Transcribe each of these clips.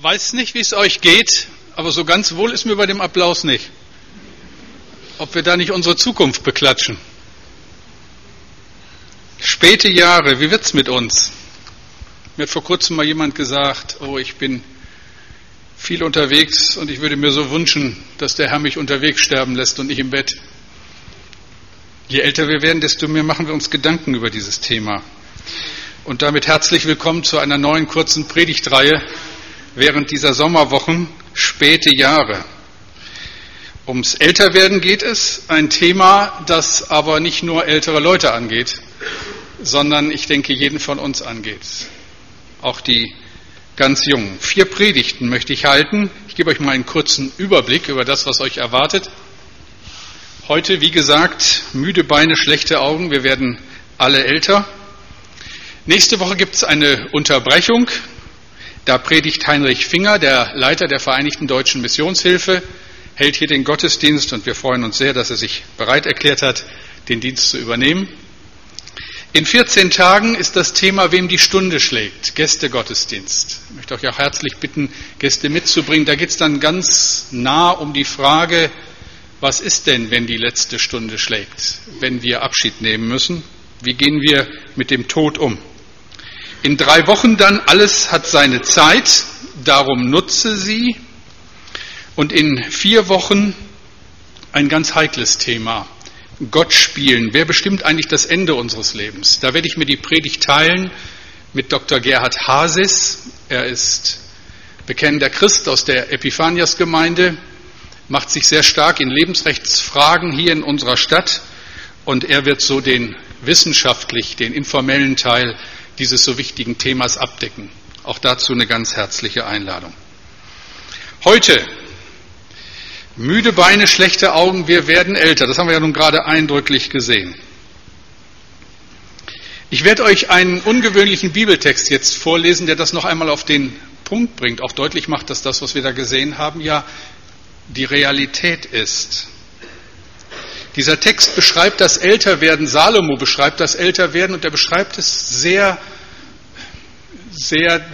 weiß nicht, wie es euch geht, aber so ganz wohl ist mir bei dem Applaus nicht. Ob wir da nicht unsere Zukunft beklatschen. Späte Jahre, wie wird's mit uns? Mir hat vor kurzem mal jemand gesagt, oh, ich bin viel unterwegs und ich würde mir so wünschen, dass der Herr mich unterwegs sterben lässt und nicht im Bett. Je älter wir werden, desto mehr machen wir uns Gedanken über dieses Thema. Und damit herzlich willkommen zu einer neuen kurzen Predigtreihe während dieser Sommerwochen späte Jahre. Ums Älterwerden geht es, ein Thema, das aber nicht nur ältere Leute angeht, sondern ich denke jeden von uns angeht, auch die ganz Jungen. Vier Predigten möchte ich halten. Ich gebe euch mal einen kurzen Überblick über das, was euch erwartet. Heute, wie gesagt, müde Beine, schlechte Augen. Wir werden alle älter. Nächste Woche gibt es eine Unterbrechung. Da predigt Heinrich Finger, der Leiter der Vereinigten Deutschen Missionshilfe, hält hier den Gottesdienst und wir freuen uns sehr, dass er sich bereit erklärt hat, den Dienst zu übernehmen. In 14 Tagen ist das Thema, wem die Stunde schlägt, Gästegottesdienst. Ich möchte euch auch herzlich bitten, Gäste mitzubringen. Da geht es dann ganz nah um die Frage, was ist denn, wenn die letzte Stunde schlägt, wenn wir Abschied nehmen müssen? Wie gehen wir mit dem Tod um? In drei Wochen dann, alles hat seine Zeit, darum nutze sie. Und in vier Wochen ein ganz heikles Thema. Gott spielen. Wer bestimmt eigentlich das Ende unseres Lebens? Da werde ich mir die Predigt teilen mit Dr. Gerhard Hasis. Er ist bekennender Christ aus der Epiphanias-Gemeinde, macht sich sehr stark in Lebensrechtsfragen hier in unserer Stadt und er wird so den wissenschaftlich, den informellen Teil dieses so wichtigen Themas abdecken. Auch dazu eine ganz herzliche Einladung. Heute müde Beine, schlechte Augen, wir werden älter. Das haben wir ja nun gerade eindrücklich gesehen. Ich werde euch einen ungewöhnlichen Bibeltext jetzt vorlesen, der das noch einmal auf den Punkt bringt, auch deutlich macht, dass das, was wir da gesehen haben, ja die Realität ist. Dieser Text beschreibt das Älterwerden, Salomo beschreibt das Älterwerden und er beschreibt es sehr, sehr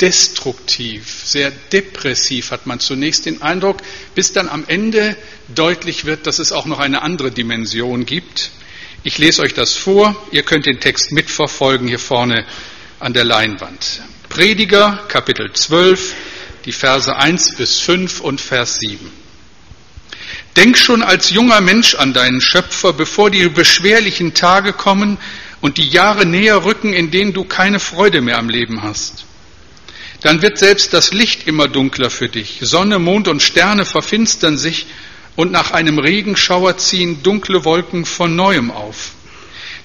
destruktiv, sehr depressiv hat man zunächst den Eindruck, bis dann am Ende deutlich wird, dass es auch noch eine andere Dimension gibt. Ich lese euch das vor, ihr könnt den Text mitverfolgen hier vorne an der Leinwand. Prediger, Kapitel 12, die Verse 1 bis 5 und Vers 7. Denk schon als junger Mensch an deinen Schöpfer, bevor die beschwerlichen Tage kommen und die Jahre näher rücken, in denen du keine Freude mehr am Leben hast. Dann wird selbst das Licht immer dunkler für dich. Sonne, Mond und Sterne verfinstern sich und nach einem Regenschauer ziehen dunkle Wolken von neuem auf.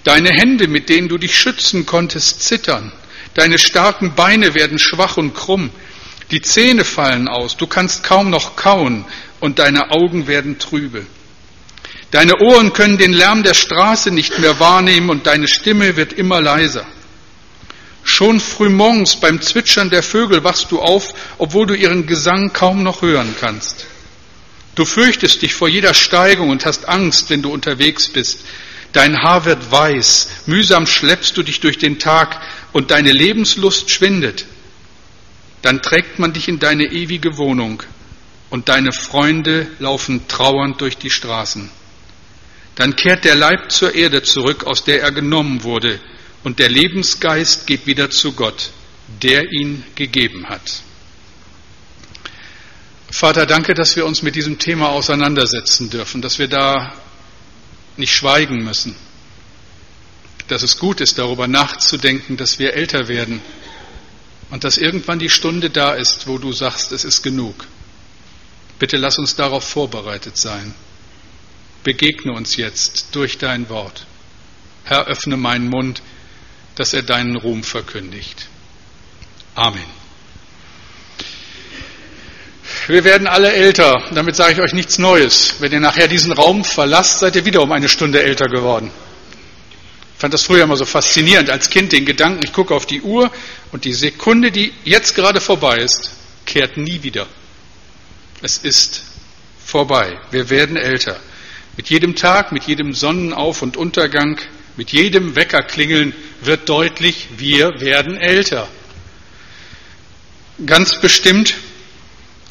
Deine Hände, mit denen du dich schützen konntest, zittern. Deine starken Beine werden schwach und krumm. Die Zähne fallen aus. Du kannst kaum noch kauen und deine Augen werden trübe. Deine Ohren können den Lärm der Straße nicht mehr wahrnehmen und deine Stimme wird immer leiser. Schon frühmorgens beim Zwitschern der Vögel wachst du auf, obwohl du ihren Gesang kaum noch hören kannst. Du fürchtest dich vor jeder Steigung und hast Angst, wenn du unterwegs bist. Dein Haar wird weiß, mühsam schleppst du dich durch den Tag und deine Lebenslust schwindet. Dann trägt man dich in deine ewige Wohnung, und deine Freunde laufen trauernd durch die Straßen. Dann kehrt der Leib zur Erde zurück, aus der er genommen wurde, und der Lebensgeist geht wieder zu Gott, der ihn gegeben hat. Vater, danke, dass wir uns mit diesem Thema auseinandersetzen dürfen, dass wir da nicht schweigen müssen, dass es gut ist, darüber nachzudenken, dass wir älter werden und dass irgendwann die Stunde da ist, wo du sagst, es ist genug. Bitte lass uns darauf vorbereitet sein. Begegne uns jetzt durch dein Wort. Herr, öffne meinen Mund, dass er deinen Ruhm verkündigt. Amen. Wir werden alle älter. Damit sage ich euch nichts Neues. Wenn ihr nachher diesen Raum verlasst, seid ihr wieder um eine Stunde älter geworden. Ich fand das früher immer so faszinierend als Kind, den Gedanken, ich gucke auf die Uhr und die Sekunde, die jetzt gerade vorbei ist, kehrt nie wieder. Es ist vorbei. Wir werden älter. Mit jedem Tag, mit jedem Sonnenauf- und Untergang, mit jedem Weckerklingeln wird deutlich, wir werden älter. Ganz bestimmt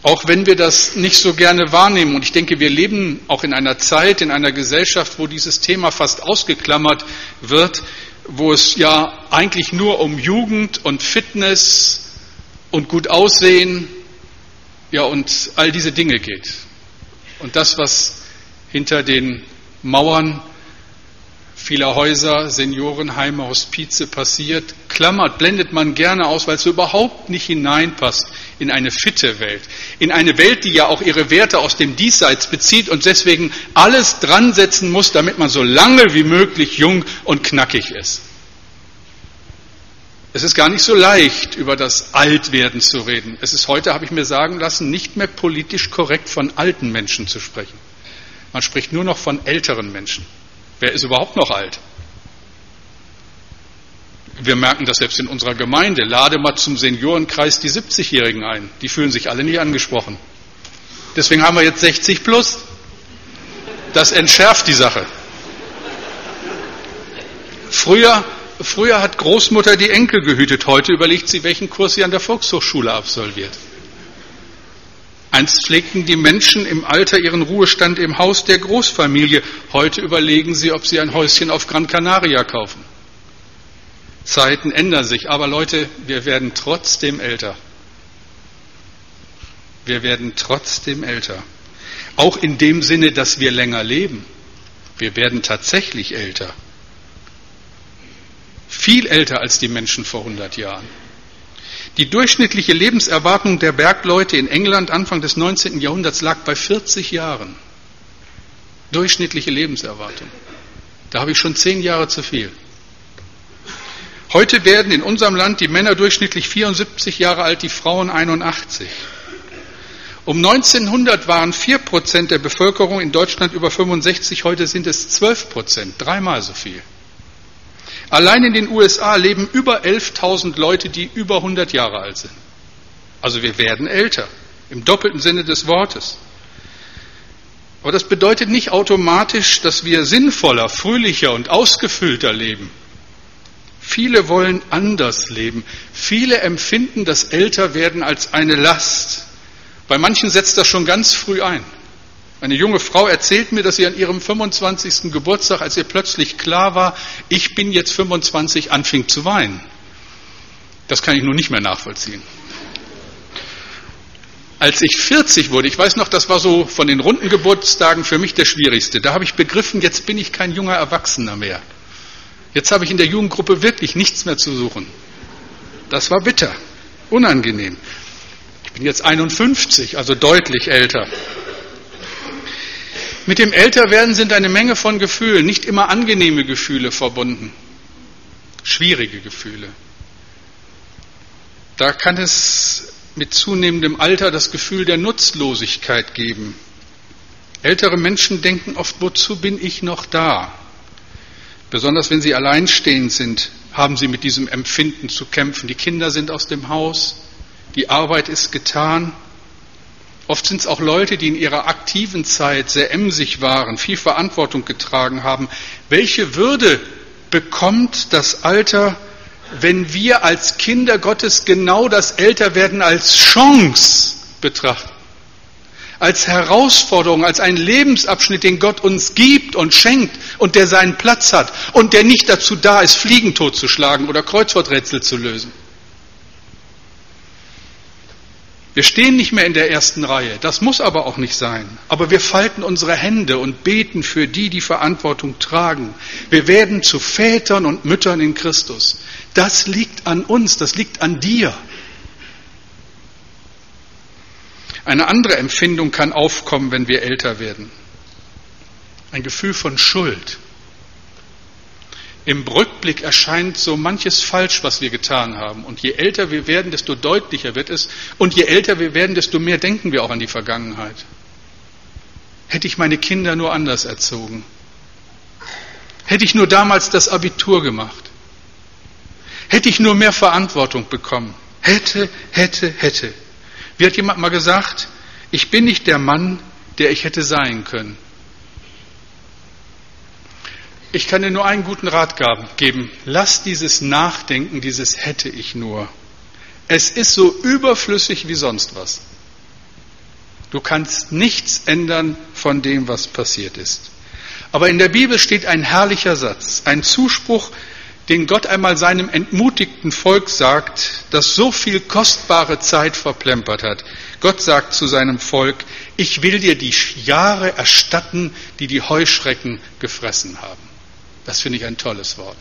Auch wenn wir das nicht so gerne wahrnehmen. Und ich denke, wir leben auch in einer Zeit, in einer Gesellschaft, wo dieses Thema fast ausgeklammert wird, wo es ja eigentlich nur um Jugend und Fitness und gut aussehen, ja, und all diese Dinge geht. Und das, was hinter den Mauern vieler Häuser, Seniorenheime, Hospize passiert, klammert, blendet man gerne aus, weil es überhaupt nicht hineinpasst in eine fitte Welt, in eine Welt, die ja auch ihre Werte aus dem Diesseits bezieht und deswegen alles dran setzen muss, damit man so lange wie möglich jung und knackig ist. Es ist gar nicht so leicht, über das Altwerden zu reden. Es ist heute, habe ich mir sagen lassen, nicht mehr politisch korrekt von alten Menschen zu sprechen. Man spricht nur noch von älteren Menschen. Wer ist überhaupt noch alt? Wir merken das selbst in unserer Gemeinde. Lade mal zum Seniorenkreis die 70-Jährigen ein. Die fühlen sich alle nicht angesprochen. Deswegen haben wir jetzt 60 plus. Das entschärft die Sache. Früher, früher hat Großmutter die Enkel gehütet. Heute überlegt sie, welchen Kurs sie an der Volkshochschule absolviert. Einst pflegten die Menschen im Alter ihren Ruhestand im Haus der Großfamilie. Heute überlegen sie, ob sie ein Häuschen auf Gran Canaria kaufen. Zeiten ändern sich, aber Leute, wir werden trotzdem älter. Wir werden trotzdem älter. Auch in dem Sinne, dass wir länger leben. Wir werden tatsächlich älter. Viel älter als die Menschen vor 100 Jahren. Die durchschnittliche Lebenserwartung der Bergleute in England Anfang des 19. Jahrhunderts lag bei 40 Jahren. Durchschnittliche Lebenserwartung. Da habe ich schon zehn Jahre zu viel. Heute werden in unserem Land die Männer durchschnittlich 74 Jahre alt, die Frauen 81. Um 1900 waren 4 Prozent der Bevölkerung in Deutschland über 65, heute sind es 12 Prozent, dreimal so viel. Allein in den USA leben über 11.000 Leute, die über 100 Jahre alt sind. Also wir werden älter, im doppelten Sinne des Wortes. Aber das bedeutet nicht automatisch, dass wir sinnvoller, fröhlicher und ausgefüllter leben. Viele wollen anders leben. Viele empfinden das Älterwerden als eine Last. Bei manchen setzt das schon ganz früh ein. Eine junge Frau erzählt mir, dass sie an ihrem 25. Geburtstag, als ihr plötzlich klar war, ich bin jetzt 25, anfing zu weinen. Das kann ich nun nicht mehr nachvollziehen. Als ich 40 wurde, ich weiß noch, das war so von den runden Geburtstagen für mich der schwierigste. Da habe ich begriffen, jetzt bin ich kein junger Erwachsener mehr. Jetzt habe ich in der Jugendgruppe wirklich nichts mehr zu suchen. Das war bitter, unangenehm. Ich bin jetzt 51, also deutlich älter. Mit dem Älterwerden sind eine Menge von Gefühlen, nicht immer angenehme Gefühle verbunden, schwierige Gefühle. Da kann es mit zunehmendem Alter das Gefühl der Nutzlosigkeit geben. Ältere Menschen denken oft, wozu bin ich noch da? Besonders wenn sie alleinstehend sind, haben sie mit diesem Empfinden zu kämpfen. Die Kinder sind aus dem Haus, die Arbeit ist getan Oft sind es auch Leute, die in ihrer aktiven Zeit sehr emsig waren, viel Verantwortung getragen haben. Welche Würde bekommt das Alter, wenn wir als Kinder Gottes genau das Älterwerden als Chance betrachten? Als Herausforderung, als einen Lebensabschnitt, den Gott uns gibt und schenkt und der seinen Platz hat und der nicht dazu da ist, Fliegen totzuschlagen oder Kreuzworträtsel zu lösen. Wir stehen nicht mehr in der ersten Reihe, das muss aber auch nicht sein. Aber wir falten unsere Hände und beten für die, die Verantwortung tragen. Wir werden zu Vätern und Müttern in Christus. Das liegt an uns, das liegt an dir. Eine andere Empfindung kann aufkommen, wenn wir älter werden. Ein Gefühl von Schuld. Im Rückblick erscheint so manches falsch, was wir getan haben. Und je älter wir werden, desto deutlicher wird es. Und je älter wir werden, desto mehr denken wir auch an die Vergangenheit. Hätte ich meine Kinder nur anders erzogen. Hätte ich nur damals das Abitur gemacht. Hätte ich nur mehr Verantwortung bekommen. Hätte, hätte, hätte. Wie hat jemand mal gesagt, ich bin nicht der Mann, der ich hätte sein können. Ich kann dir nur einen guten Rat geben. Lass dieses Nachdenken, dieses hätte ich nur. Es ist so überflüssig wie sonst was. Du kannst nichts ändern von dem, was passiert ist. Aber in der Bibel steht ein herrlicher Satz, ein Zuspruch, den Gott einmal seinem entmutigten Volk sagt, das so viel kostbare Zeit verplempert hat. Gott sagt zu seinem Volk, ich will dir die Jahre erstatten, die die Heuschrecken gefressen haben. Das finde ich ein tolles Wort.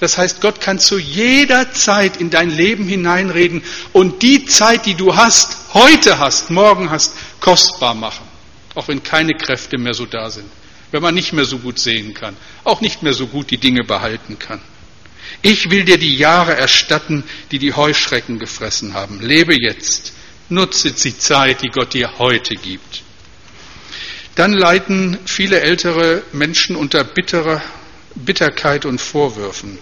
Das heißt, Gott kann zu jeder Zeit in dein Leben hineinreden und die Zeit, die du hast, heute hast, morgen hast, kostbar machen. Auch wenn keine Kräfte mehr so da sind. Wenn man nicht mehr so gut sehen kann. Auch nicht mehr so gut die Dinge behalten kann. Ich will dir die Jahre erstatten, die die Heuschrecken gefressen haben. Lebe jetzt. Nutze die Zeit, die Gott dir heute gibt. Dann leiden viele ältere Menschen unter bitterer Bitterkeit und Vorwürfen.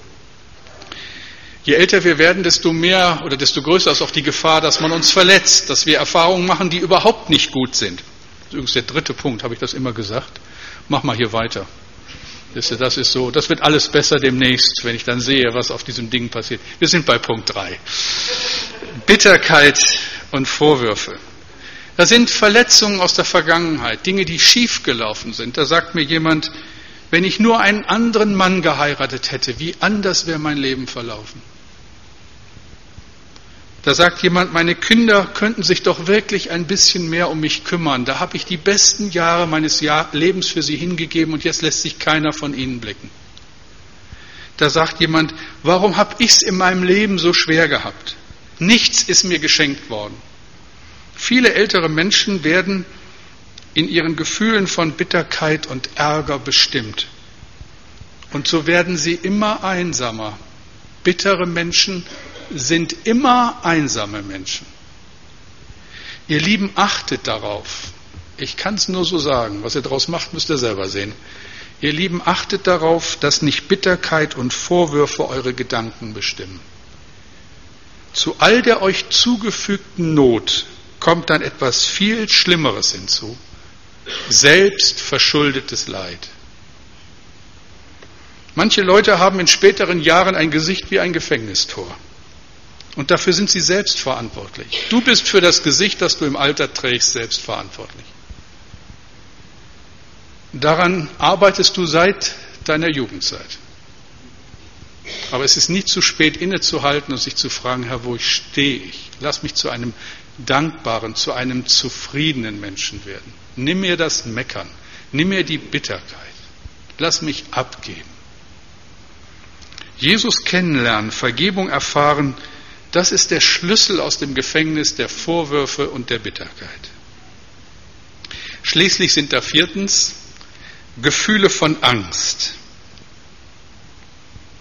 Je älter wir werden, desto mehr oder desto größer ist auch die Gefahr, dass man uns verletzt, dass wir Erfahrungen machen, die überhaupt nicht gut sind. Das ist übrigens der dritte Punkt, habe ich das immer gesagt. Mach mal hier weiter. Das ist so, das wird alles besser demnächst, wenn ich dann sehe, was auf diesem Ding passiert. Wir sind bei Punkt 3. Bitterkeit und Vorwürfe. Das sind Verletzungen aus der Vergangenheit, Dinge, die schiefgelaufen sind. Da sagt mir jemand, wenn ich nur einen anderen Mann geheiratet hätte, wie anders wäre mein Leben verlaufen. Da sagt jemand, meine Kinder könnten sich doch wirklich ein bisschen mehr um mich kümmern. Da habe ich die besten Jahre meines Lebens für sie hingegeben und jetzt lässt sich keiner von ihnen blicken. Da sagt jemand, warum habe ich es in meinem Leben so schwer gehabt? Nichts ist mir geschenkt worden. Viele ältere Menschen werden in ihren Gefühlen von Bitterkeit und Ärger bestimmt. Und so werden sie immer einsamer. Bittere Menschen sind immer einsame Menschen. Ihr Lieben, achtet darauf. Ich kann es nur so sagen. Was ihr daraus macht, müsst ihr selber sehen. Ihr Lieben, achtet darauf, dass nicht Bitterkeit und Vorwürfe eure Gedanken bestimmen. Zu all der euch zugefügten Not kommt dann etwas viel Schlimmeres hinzu. Selbstverschuldetes Leid. Manche Leute haben in späteren Jahren ein Gesicht wie ein Gefängnistor. Und dafür sind sie selbst verantwortlich. Du bist für das Gesicht, das du im Alter trägst, selbst verantwortlich. Daran arbeitest du seit deiner Jugendzeit. Aber es ist nie zu spät innezuhalten und sich zu fragen, Herr, wo stehe ich? Lass mich zu einem dankbaren, zu einem zufriedenen Menschen werden. Nimm mir das Meckern, nimm mir die Bitterkeit, lass mich abgeben. Jesus kennenlernen, Vergebung erfahren, das ist der Schlüssel aus dem Gefängnis der Vorwürfe und der Bitterkeit. Schließlich sind da viertens Gefühle von Angst.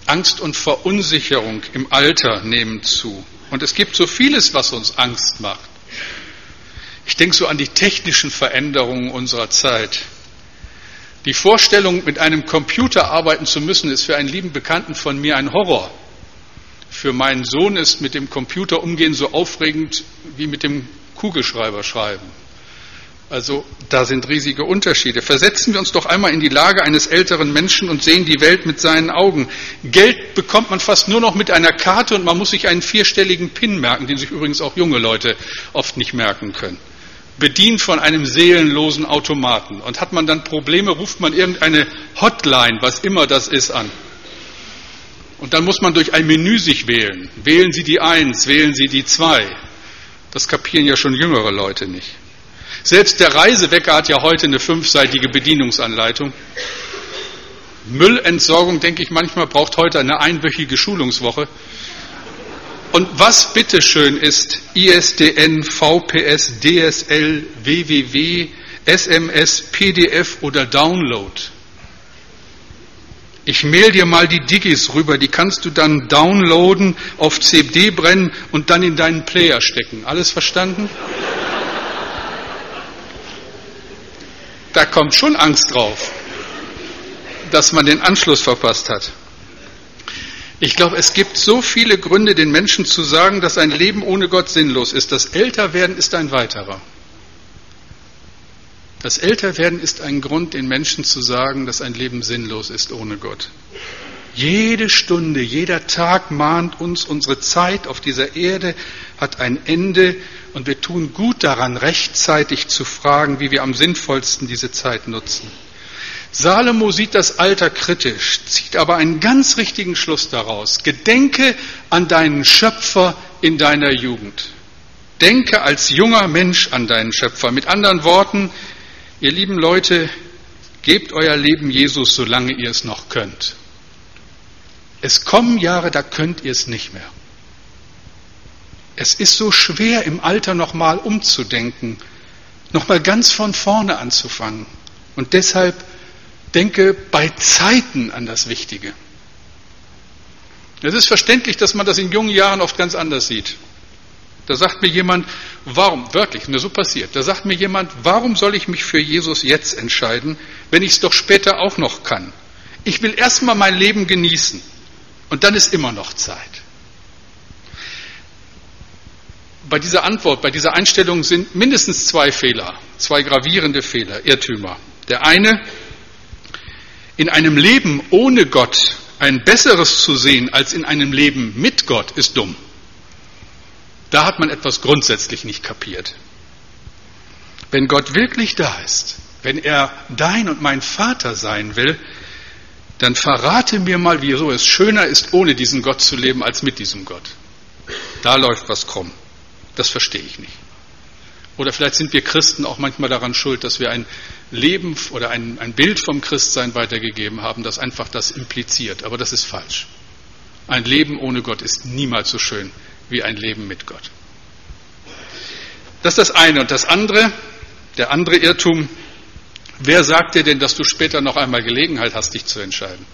Angst und Verunsicherung im Alter nehmen zu. Und es gibt so vieles, was uns Angst macht. Ich denke so an die technischen Veränderungen unserer Zeit. Die Vorstellung, mit einem Computer arbeiten zu müssen, ist für einen lieben Bekannten von mir ein Horror. Für meinen Sohn ist mit dem Computer umgehen so aufregend wie mit dem Kugelschreiber schreiben. Also da sind riesige Unterschiede. Versetzen wir uns doch einmal in die Lage eines älteren Menschen und sehen die Welt mit seinen Augen. Geld bekommt man fast nur noch mit einer Karte und man muss sich einen vierstelligen PIN merken, den sich übrigens auch junge Leute oft nicht merken können. Bedient von einem seelenlosen Automaten. Und hat man dann Probleme, ruft man irgendeine Hotline, was immer das ist, an. Und dann muss man durch ein Menü sich wählen. Wählen Sie die Eins, wählen Sie die Zwei. Das kapieren ja schon jüngere Leute nicht. Selbst der Reisewecker hat ja heute eine fünfseitige Bedienungsanleitung. Müllentsorgung, denke ich manchmal, braucht heute eine einwöchige Schulungswoche. Und was bitteschön ist ISDN, VPS, DSL, WWW, SMS, PDF oder Download? Ich mail dir mal die Digis rüber, die kannst du dann downloaden, auf CD brennen und dann in deinen Player stecken. Alles verstanden? Da kommt schon Angst drauf, dass man den Anschluss verpasst hat. Ich glaube, es gibt so viele Gründe, den Menschen zu sagen, dass ein Leben ohne Gott sinnlos ist. Das Älterwerden ist ein weiterer. Das Älterwerden ist ein Grund, den Menschen zu sagen, dass ein Leben sinnlos ist ohne Gott. Jede Stunde, jeder Tag mahnt uns, unsere Zeit auf dieser Erde hat ein Ende und wir tun gut daran, rechtzeitig zu fragen, wie wir am sinnvollsten diese Zeit nutzen. Salomo sieht das Alter kritisch, zieht aber einen ganz richtigen Schluss daraus. Gedenke an deinen Schöpfer in deiner Jugend. Denke als junger Mensch an deinen Schöpfer. Mit anderen Worten, ihr lieben Leute, gebt euer Leben Jesus, solange ihr es noch könnt. Es kommen Jahre, da könnt ihr es nicht mehr. Es ist so schwer im Alter nochmal umzudenken, nochmal ganz von vorne anzufangen. Und deshalb denke bei Zeiten an das Wichtige. Es ist verständlich, dass man das in jungen Jahren oft ganz anders sieht. Da sagt mir jemand, warum, wirklich, mir so passiert, da sagt mir jemand, warum soll ich mich für Jesus jetzt entscheiden, wenn ich es doch später auch noch kann? Ich will erstmal mein Leben genießen und dann ist immer noch Zeit. Bei dieser Antwort, bei dieser Einstellung sind mindestens zwei Fehler, zwei gravierende Fehler, Irrtümer. Der eine, in einem Leben ohne Gott ein besseres zu sehen als in einem Leben mit Gott ist dumm. Da hat man etwas grundsätzlich nicht kapiert. Wenn Gott wirklich da ist, wenn er dein und mein Vater sein will, dann verrate mir mal, wieso es schöner ist, ohne diesen Gott zu leben, als mit diesem Gott. Da läuft was krumm. Das verstehe ich nicht. Oder vielleicht sind wir Christen auch manchmal daran schuld, dass wir ein Leben oder ein, ein Bild vom Christsein weitergegeben haben, das einfach das impliziert. Aber das ist falsch. Ein Leben ohne Gott ist niemals so schön wie ein Leben mit Gott. Das ist das eine. Und das andere, der andere Irrtum, wer sagt dir denn, dass du später noch einmal Gelegenheit hast, dich zu entscheiden?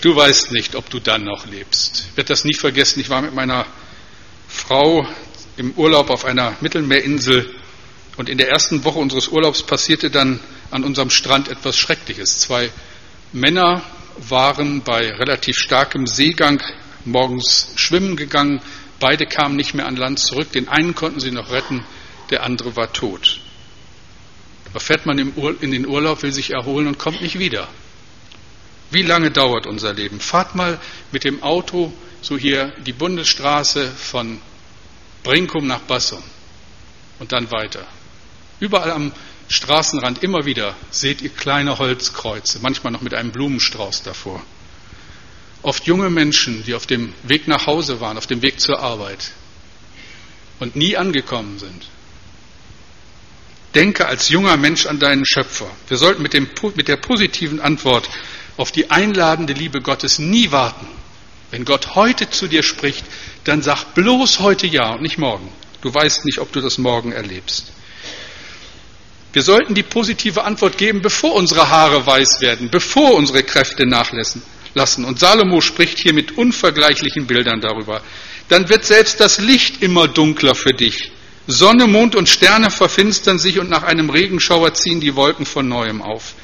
Du weißt nicht, ob du dann noch lebst. Ich werde das nie vergessen. Ich war mit meiner Frau im Urlaub auf einer Mittelmeerinsel und in der ersten Woche unseres Urlaubs passierte dann an unserem Strand etwas Schreckliches. Zwei Männer waren bei relativ starkem Seegang morgens schwimmen gegangen. Beide kamen nicht mehr an Land zurück. Den einen konnten sie noch retten, der andere war tot. Da fährt man in den Urlaub, will sich erholen und kommt nicht wieder. Wie lange dauert unser Leben? Fahrt mal mit dem Auto so hier die Bundesstraße von Brinkum nach Bassum und dann weiter. Überall am Straßenrand immer wieder seht ihr kleine Holzkreuze, manchmal noch mit einem Blumenstrauß davor. Oft junge Menschen, die auf dem Weg nach Hause waren, auf dem Weg zur Arbeit und nie angekommen sind. Denke als junger Mensch an deinen Schöpfer. Wir sollten mit, dem, mit der positiven Antwort auf die einladende Liebe Gottes nie warten. Wenn Gott heute zu dir spricht, dann sag bloß heute ja und nicht morgen. Du weißt nicht, ob du das morgen erlebst. Wir sollten die positive Antwort geben, bevor unsere Haare weiß werden, bevor unsere Kräfte nachlassen lassen. Und Salomo spricht hier mit unvergleichlichen Bildern darüber. Dann wird selbst das Licht immer dunkler für dich. Sonne, Mond und Sterne verfinstern sich und nach einem Regenschauer ziehen die Wolken von neuem auf.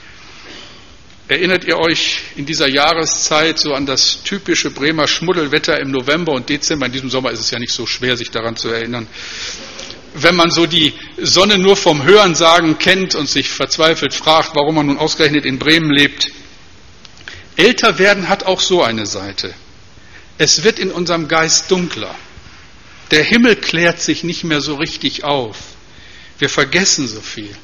Erinnert ihr euch in dieser Jahreszeit so an das typische Bremer Schmuddelwetter im November und Dezember? In diesem Sommer ist es ja nicht so schwer, sich daran zu erinnern. Wenn man so die Sonne nur vom Hörensagen kennt und sich verzweifelt fragt, warum man nun ausgerechnet in Bremen lebt, Älter werden hat auch so eine Seite. Es wird in unserem Geist dunkler. Der Himmel klärt sich nicht mehr so richtig auf. Wir vergessen so viel.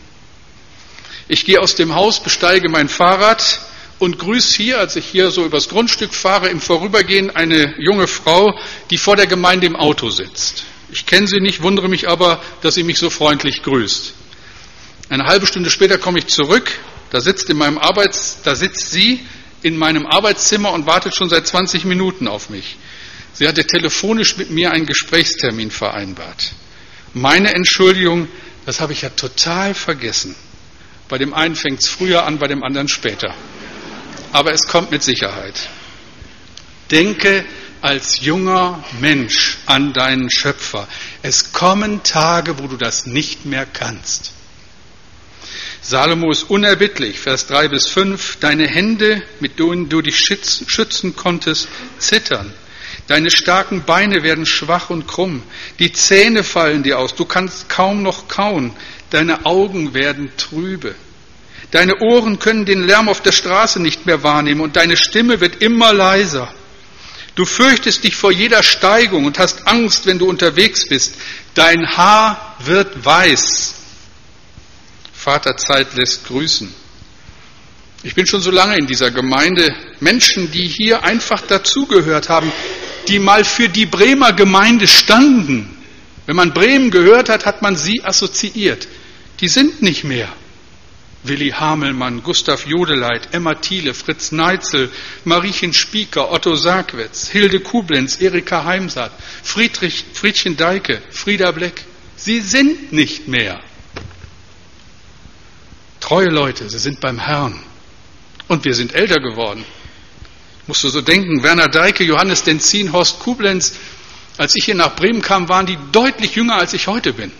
Ich gehe aus dem Haus, besteige mein Fahrrad und grüße hier, als ich hier so übers Grundstück fahre, im Vorübergehen eine junge Frau, die vor der Gemeinde im Auto sitzt. Ich kenne sie nicht, wundere mich aber, dass sie mich so freundlich grüßt. Eine halbe Stunde später komme ich zurück, da sitzt in meinem Arbeits, da sitzt sie in meinem Arbeitszimmer und wartet schon seit 20 Minuten auf mich. Sie hatte telefonisch mit mir einen Gesprächstermin vereinbart. Meine Entschuldigung, das habe ich ja total vergessen. Bei dem einen fängt es früher an, bei dem anderen später. Aber es kommt mit Sicherheit. Denke als junger Mensch an deinen Schöpfer. Es kommen Tage, wo du das nicht mehr kannst. Salomo ist unerbittlich, Vers 3 bis 5. Deine Hände, mit denen du dich schützen konntest, zittern. Deine starken Beine werden schwach und krumm. Die Zähne fallen dir aus. Du kannst kaum noch kauen. Deine Augen werden trübe. Deine Ohren können den Lärm auf der Straße nicht mehr wahrnehmen und deine Stimme wird immer leiser. Du fürchtest dich vor jeder Steigung und hast Angst, wenn du unterwegs bist. Dein Haar wird weiß. Vaterzeit lässt grüßen. Ich bin schon so lange in dieser Gemeinde. Menschen, die hier einfach dazugehört haben, die mal für die Bremer Gemeinde standen. Wenn man Bremen gehört hat, hat man sie assoziiert. Die sind nicht mehr. Willi Hamelmann, Gustav Jodeleit, Emma Thiele, Fritz Neitzel, Mariechen Spieker, Otto Sargwitz, Hilde Kublenz, Erika Heimsaat, Friedrich, Friedchen Deike, Frieda Bleck. Sie sind nicht mehr. Treue Leute, sie sind beim Herrn. Und wir sind älter geworden. Musst du so denken, Werner Deike, Johannes Denzin, Horst Kublenz, als ich hier nach Bremen kam, waren die deutlich jünger, als ich heute bin.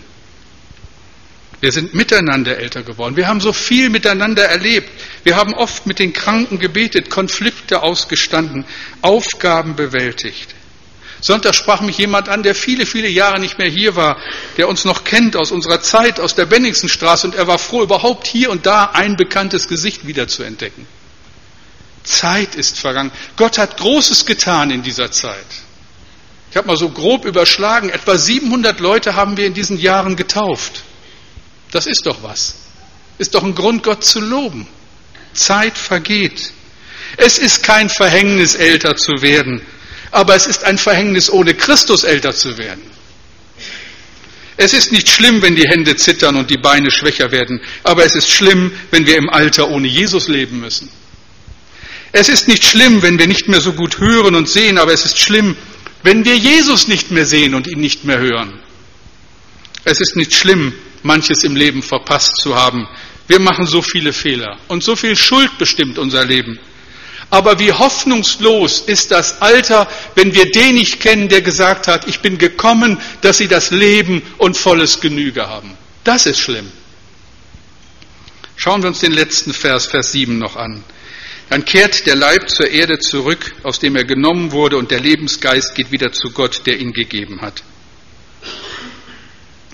Wir sind miteinander älter geworden. Wir haben so viel miteinander erlebt. Wir haben oft mit den Kranken gebetet, Konflikte ausgestanden, Aufgaben bewältigt. Sonntag sprach mich jemand an, der viele, viele Jahre nicht mehr hier war, der uns noch kennt aus unserer Zeit, aus der Benningsenstraße, und er war froh, überhaupt hier und da ein bekanntes Gesicht wieder zu entdecken. Zeit ist vergangen. Gott hat Großes getan in dieser Zeit. Ich habe mal so grob überschlagen, etwa 700 Leute haben wir in diesen Jahren getauft. Das ist doch was. Ist doch ein Grund, Gott zu loben. Zeit vergeht. Es ist kein Verhängnis, älter zu werden, aber es ist ein Verhängnis, ohne Christus älter zu werden. Es ist nicht schlimm, wenn die Hände zittern und die Beine schwächer werden, aber es ist schlimm, wenn wir im Alter ohne Jesus leben müssen. Es ist nicht schlimm, wenn wir nicht mehr so gut hören und sehen, aber es ist schlimm, wenn wir Jesus nicht mehr sehen und ihn nicht mehr hören. Es ist nicht schlimm, manches im Leben verpasst zu haben. Wir machen so viele Fehler und so viel Schuld bestimmt unser Leben. Aber wie hoffnungslos ist das Alter, wenn wir den nicht kennen, der gesagt hat, ich bin gekommen, dass sie das Leben und volles Genüge haben. Das ist schlimm. Schauen wir uns den letzten Vers, Vers 7 noch an. Dann kehrt der Leib zur Erde zurück, aus dem er genommen wurde, und der Lebensgeist geht wieder zu Gott, der ihn gegeben hat.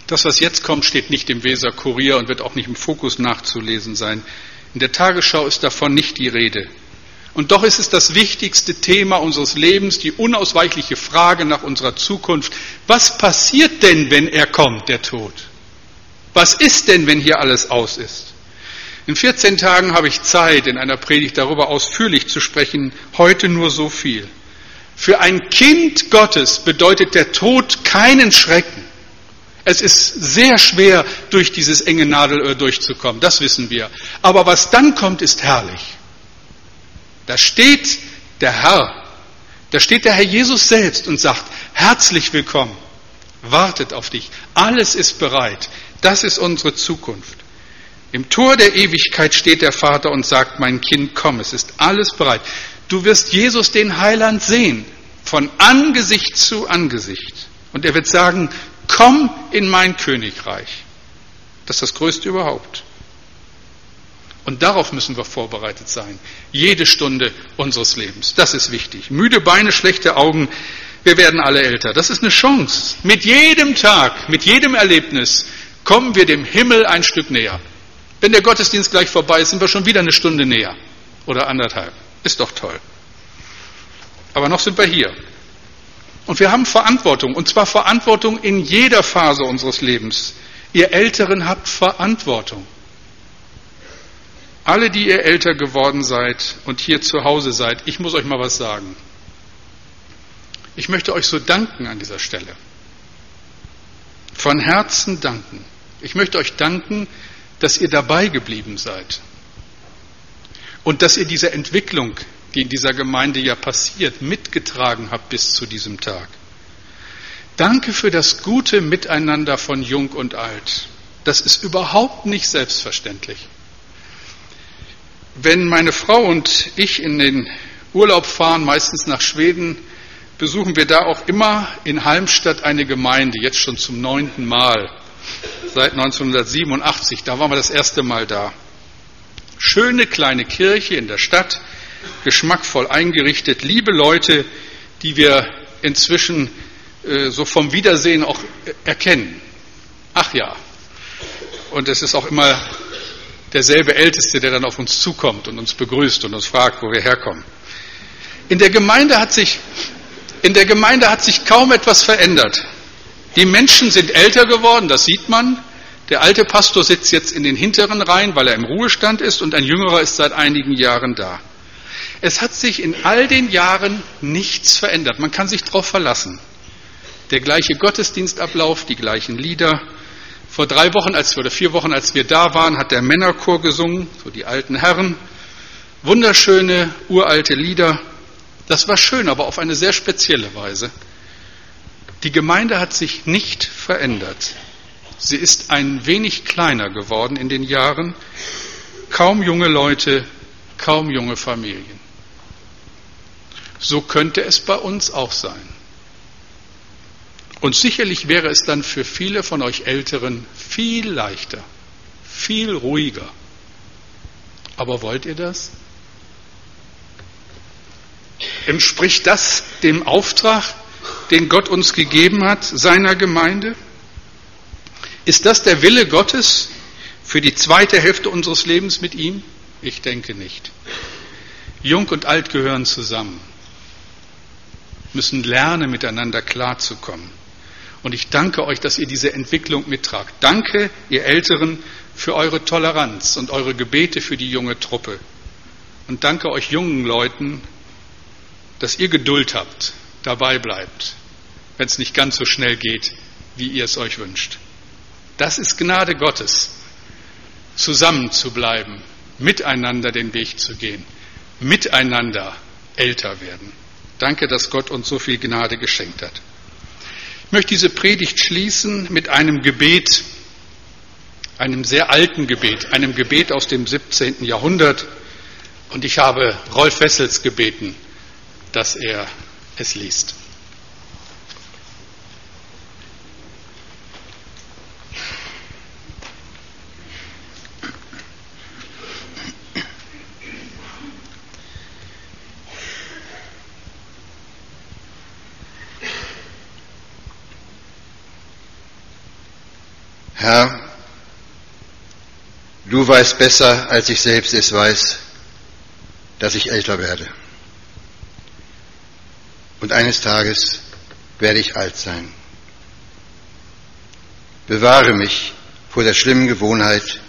Das, was jetzt kommt, steht nicht im Weser Kurier und wird auch nicht im Fokus nachzulesen sein. In der Tagesschau ist davon nicht die Rede. Und doch ist es das wichtigste Thema unseres Lebens, die unausweichliche Frage nach unserer Zukunft. Was passiert denn, wenn er kommt, der Tod? Was ist denn, wenn hier alles aus ist? In 14 Tagen habe ich Zeit, in einer Predigt darüber ausführlich zu sprechen, heute nur so viel. Für ein Kind Gottes bedeutet der Tod keinen Schrecken. Es ist sehr schwer, durch dieses enge Nadelöhr durchzukommen, das wissen wir. Aber was dann kommt, ist herrlich. Da steht der Herr, da steht der Herr Jesus selbst und sagt, herzlich willkommen, wartet auf dich, alles ist bereit, das ist unsere Zukunft. Im Tor der Ewigkeit steht der Vater und sagt, mein Kind, komm, es ist alles bereit. Du wirst Jesus, den Heiland, sehen, von Angesicht zu Angesicht. Und er wird sagen, komm in mein Königreich. Das ist das Größte überhaupt. Und darauf müssen wir vorbereitet sein. Jede Stunde unseres Lebens. Das ist wichtig. Müde Beine, schlechte Augen. Wir werden alle älter. Das ist eine Chance. Mit jedem Tag, mit jedem Erlebnis kommen wir dem Himmel ein Stück näher. Wenn der Gottesdienst gleich vorbei ist, sind wir schon wieder eine Stunde näher. Oder anderthalb. Ist doch toll. Aber noch sind wir hier. Und wir haben Verantwortung, und zwar Verantwortung in jeder Phase unseres Lebens. Ihr Älteren habt Verantwortung. Alle, die ihr älter geworden seid und hier zu Hause seid, ich muss euch mal was sagen. Ich möchte euch so danken an dieser Stelle. Von Herzen danken. Ich möchte euch danken, dass ihr dabei geblieben seid. Und dass ihr diese Entwicklung die in dieser Gemeinde ja passiert, mitgetragen habt bis zu diesem Tag. Danke für das gute Miteinander von Jung und Alt. Das ist überhaupt nicht selbstverständlich. Wenn meine Frau und ich in den Urlaub fahren, meistens nach Schweden, besuchen wir da auch immer in Halmstadt eine Gemeinde, jetzt schon zum neunten Mal, seit 1987. Da waren wir das erste Mal da. Schöne kleine Kirche in der Stadt, geschmackvoll eingerichtet, liebe Leute, die wir inzwischen äh, so vom Wiedersehen auch erkennen. Ach ja. Und es ist auch immer derselbe Älteste, der dann auf uns zukommt und uns begrüßt und uns fragt, wo wir herkommen. In der Gemeinde hat sich, in der Gemeinde hat sich kaum etwas verändert. Die Menschen sind älter geworden, das sieht man. Der alte Pastor sitzt jetzt in den hinteren Reihen, weil er im Ruhestand ist, und ein jüngerer ist seit einigen Jahren da. Es hat sich in all den Jahren nichts verändert. Man kann sich darauf verlassen. Der gleiche Gottesdienstablauf, die gleichen Lieder. Vor drei Wochen, als wir, oder vier Wochen, als wir da waren, hat der Männerchor gesungen, so die alten Herren. Wunderschöne, uralte Lieder. Das war schön, aber auf eine sehr spezielle Weise. Die Gemeinde hat sich nicht verändert. Sie ist ein wenig kleiner geworden in den Jahren. Kaum junge Leute, kaum junge Familien. So könnte es bei uns auch sein. Und sicherlich wäre es dann für viele von euch Älteren viel leichter, viel ruhiger. Aber wollt ihr das? Entspricht das dem Auftrag, den Gott uns gegeben hat, seiner Gemeinde? Ist das der Wille Gottes für die zweite Hälfte unseres Lebens mit ihm? Ich denke nicht. Jung und alt gehören zusammen, müssen lernen, miteinander klarzukommen. Und ich danke euch, dass ihr diese Entwicklung mittragt. Danke, ihr Älteren, für eure Toleranz und eure Gebete für die junge Truppe. Und danke euch jungen Leuten, dass ihr Geduld habt, dabei bleibt, wenn es nicht ganz so schnell geht, wie ihr es euch wünscht. Das ist Gnade Gottes, zusammen zu bleiben, miteinander den Weg zu gehen, miteinander älter werden. Danke, dass Gott uns so viel Gnade geschenkt hat. Ich möchte diese Predigt schließen mit einem Gebet, einem sehr alten Gebet, einem Gebet aus dem 17. Jahrhundert. Und ich habe Rolf Wessels gebeten, dass er es liest. Herr, du weißt besser, als ich selbst es weiß, dass ich älter werde. Und eines Tages werde ich alt sein. Bewahre mich vor der schlimmen Gewohnheit,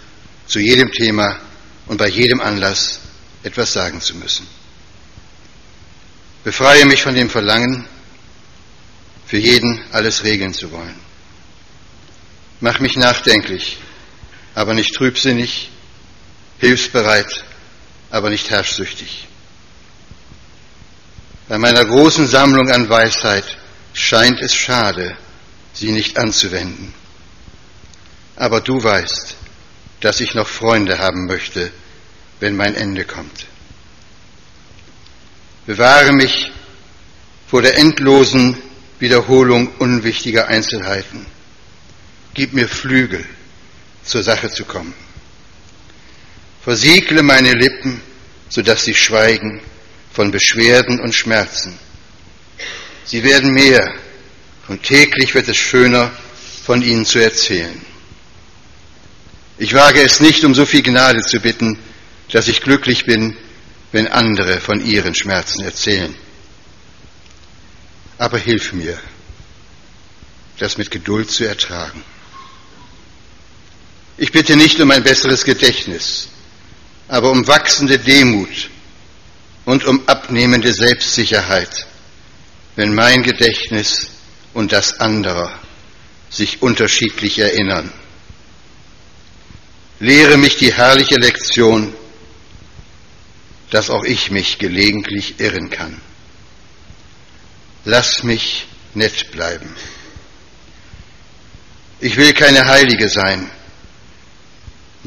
zu jedem Thema und bei jedem Anlass etwas sagen zu müssen. Befreie mich von dem Verlangen, für jeden alles regeln zu wollen. Mach mich nachdenklich, aber nicht trübsinnig, hilfsbereit, aber nicht herrschsüchtig. Bei meiner großen Sammlung an Weisheit scheint es schade, sie nicht anzuwenden. Aber du weißt, dass ich noch Freunde haben möchte, wenn mein Ende kommt. Bewahre mich vor der endlosen Wiederholung unwichtiger Einzelheiten Gib mir Flügel, zur Sache zu kommen. Versiegle meine Lippen, sodass sie schweigen von Beschwerden und Schmerzen. Sie werden mehr und täglich wird es schöner, von ihnen zu erzählen. Ich wage es nicht, um so viel Gnade zu bitten, dass ich glücklich bin, wenn andere von ihren Schmerzen erzählen. Aber hilf mir, das mit Geduld zu ertragen. Ich bitte nicht um ein besseres Gedächtnis, aber um wachsende Demut und um abnehmende Selbstsicherheit, wenn mein Gedächtnis und das anderer sich unterschiedlich erinnern. Lehre mich die herrliche Lektion, dass auch ich mich gelegentlich irren kann. Lass mich nett bleiben. Ich will keine Heilige sein,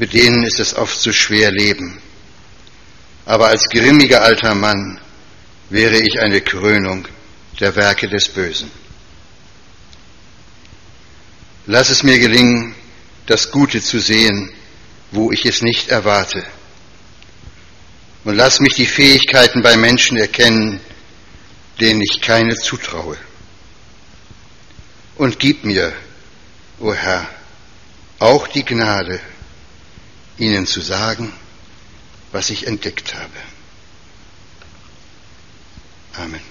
mit denen ist es oft so schwer leben. Aber als grimmiger alter Mann wäre ich eine Krönung der Werke des Bösen. Lass es mir gelingen, das Gute zu sehen, wo ich es nicht erwarte. Und lass mich die Fähigkeiten bei Menschen erkennen, denen ich keine zutraue. Und gib mir, o oh Herr, auch die Gnade, Ihnen zu sagen, was ich entdeckt habe. Amen.